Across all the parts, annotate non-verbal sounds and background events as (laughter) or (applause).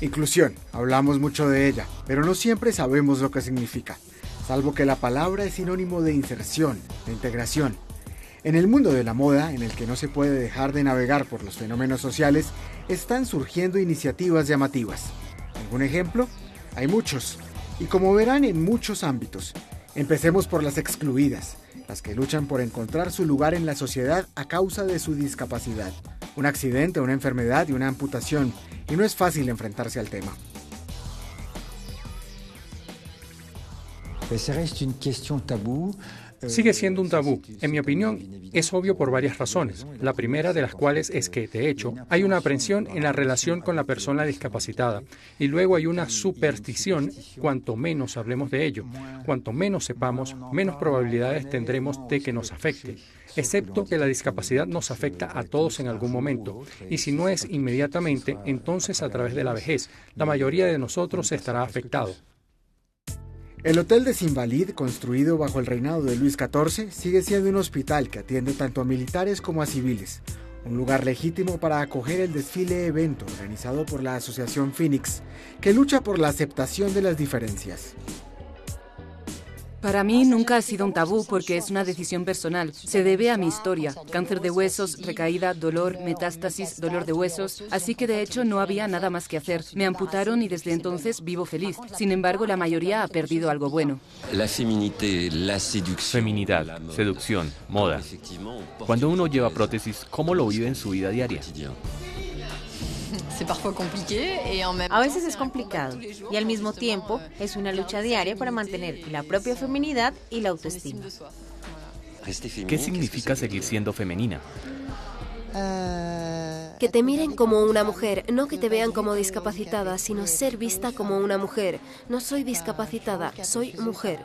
Inclusión, hablamos mucho de ella, pero no siempre sabemos lo que significa, salvo que la palabra es sinónimo de inserción, de integración. En el mundo de la moda, en el que no se puede dejar de navegar por los fenómenos sociales, están surgiendo iniciativas llamativas. ¿Algún ejemplo? Hay muchos, y como verán en muchos ámbitos. Empecemos por las excluidas, las que luchan por encontrar su lugar en la sociedad a causa de su discapacidad. Un accidente, una enfermedad y una amputación, y no es fácil enfrentarse al tema. Sigue siendo un tabú. En mi opinión, es obvio por varias razones. La primera de las cuales es que, de hecho, hay una aprensión en la relación con la persona discapacitada y luego hay una superstición. Cuanto menos hablemos de ello, cuanto menos sepamos, menos probabilidades tendremos de que nos afecte excepto que la discapacidad nos afecta a todos en algún momento, y si no es inmediatamente, entonces a través de la vejez, la mayoría de nosotros estará afectado. El Hotel de Simbalid, construido bajo el reinado de Luis XIV, sigue siendo un hospital que atiende tanto a militares como a civiles, un lugar legítimo para acoger el desfile evento organizado por la Asociación Phoenix, que lucha por la aceptación de las diferencias. Para mí nunca ha sido un tabú porque es una decisión personal. Se debe a mi historia. Cáncer de huesos, recaída, dolor, metástasis, dolor de huesos. Así que de hecho no había nada más que hacer. Me amputaron y desde entonces vivo feliz. Sin embargo, la mayoría ha perdido algo bueno. La Feminidad, seducción, moda. Cuando uno lleva prótesis, ¿cómo lo vive en su vida diaria? (laughs) A veces es complicado y al mismo tiempo es una lucha diaria para mantener la propia feminidad y la autoestima. ¿Qué significa seguir siendo femenina? Que te miren como una mujer, no que te vean como discapacitada, sino ser vista como una mujer. No soy discapacitada, soy mujer.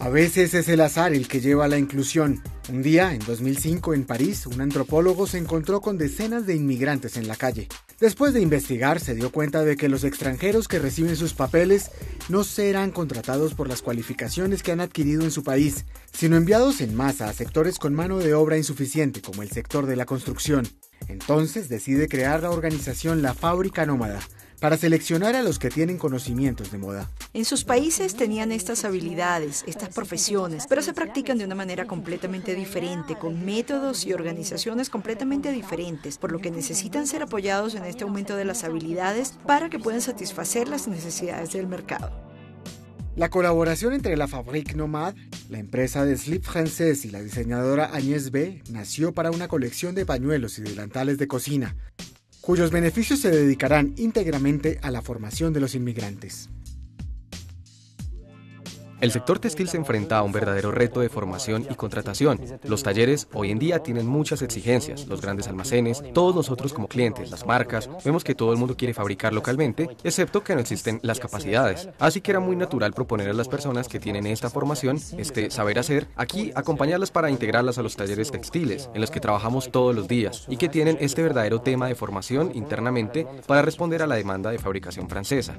A veces es el azar el que lleva a la inclusión. Un día, en 2005, en París, un antropólogo se encontró con decenas de inmigrantes en la calle. Después de investigar, se dio cuenta de que los extranjeros que reciben sus papeles no serán contratados por las cualificaciones que han adquirido en su país, sino enviados en masa a sectores con mano de obra insuficiente, como el sector de la construcción. Entonces decide crear la organización La Fábrica Nómada, para seleccionar a los que tienen conocimientos de moda. En sus países tenían estas habilidades, estas profesiones, pero se practican de una manera completamente diferente, con métodos y organizaciones completamente diferentes, por lo que necesitan ser apoyados en este aumento de las habilidades para que puedan satisfacer las necesidades del mercado. La colaboración entre la Fabrique Nomade, la empresa de slip francés y la diseñadora Agnès B nació para una colección de pañuelos y delantales de cocina, cuyos beneficios se dedicarán íntegramente a la formación de los inmigrantes. El sector textil se enfrenta a un verdadero reto de formación y contratación. Los talleres hoy en día tienen muchas exigencias, los grandes almacenes, todos nosotros como clientes, las marcas, vemos que todo el mundo quiere fabricar localmente, excepto que no existen las capacidades. Así que era muy natural proponer a las personas que tienen esta formación, este saber hacer, aquí acompañarlas para integrarlas a los talleres textiles, en los que trabajamos todos los días, y que tienen este verdadero tema de formación internamente para responder a la demanda de fabricación francesa.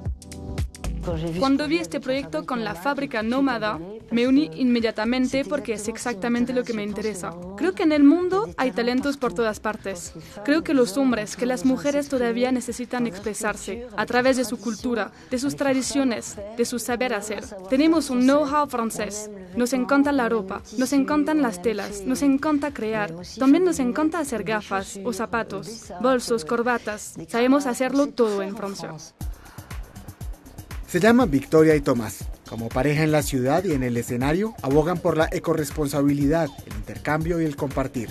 Cuando vi este proyecto con la fábrica nómada, me uní inmediatamente porque es exactamente lo que me interesa. Creo que en el mundo hay talentos por todas partes. Creo que los hombres, que las mujeres todavía necesitan expresarse a través de su cultura, de sus tradiciones, de su saber hacer. Tenemos un know-how francés. Nos encanta la ropa, nos encantan las telas, nos encanta crear. También nos encanta hacer gafas o zapatos, bolsos, corbatas. Sabemos hacerlo todo en Francia. Se llaman Victoria y Tomás. Como pareja en la ciudad y en el escenario, abogan por la ecoresponsabilidad, el intercambio y el compartir.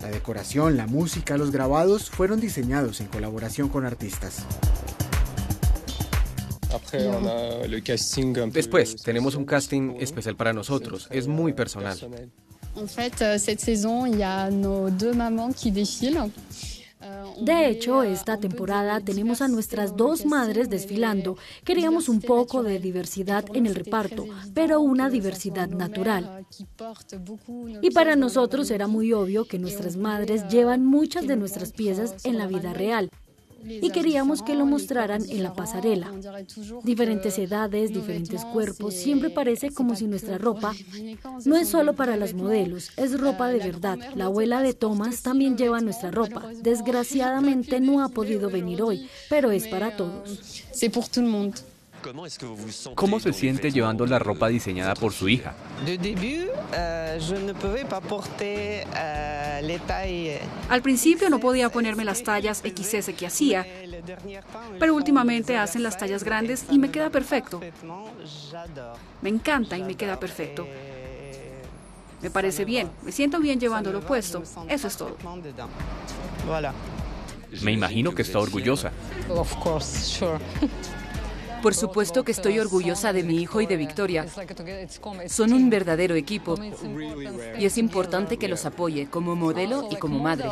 La decoración, la música, los grabados fueron diseñados en colaboración con artistas. Después, tenemos un casting especial para nosotros. Es muy personal. En fait, euh, cette saison, il y a nos deux mamans qui défilent. De hecho, esta temporada tenemos a nuestras dos madres desfilando. Queríamos un poco de diversidad en el reparto, pero una diversidad natural. Y para nosotros era muy obvio que nuestras madres llevan muchas de nuestras piezas en la vida real. Y queríamos que lo mostraran en la pasarela. Diferentes edades, diferentes cuerpos, siempre parece como si nuestra ropa no es solo para las modelos, es ropa de verdad. La abuela de Thomas también lleva nuestra ropa. Desgraciadamente no ha podido venir hoy, pero es para todos. ¿Cómo se siente llevando la ropa diseñada por su hija? Al principio no podía ponerme las tallas XS que hacía, pero últimamente hacen las tallas grandes y me queda perfecto. Me encanta y me queda perfecto. Me parece bien, me siento bien llevándolo puesto. Eso es todo. Me imagino que está orgullosa. (laughs) Por supuesto que estoy orgullosa de mi hijo y de Victoria. Son un verdadero equipo y es importante que los apoye como modelo y como madre.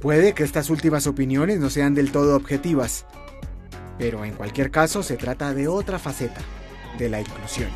Puede que estas últimas opiniones no sean del todo objetivas, pero en cualquier caso se trata de otra faceta de la inclusión.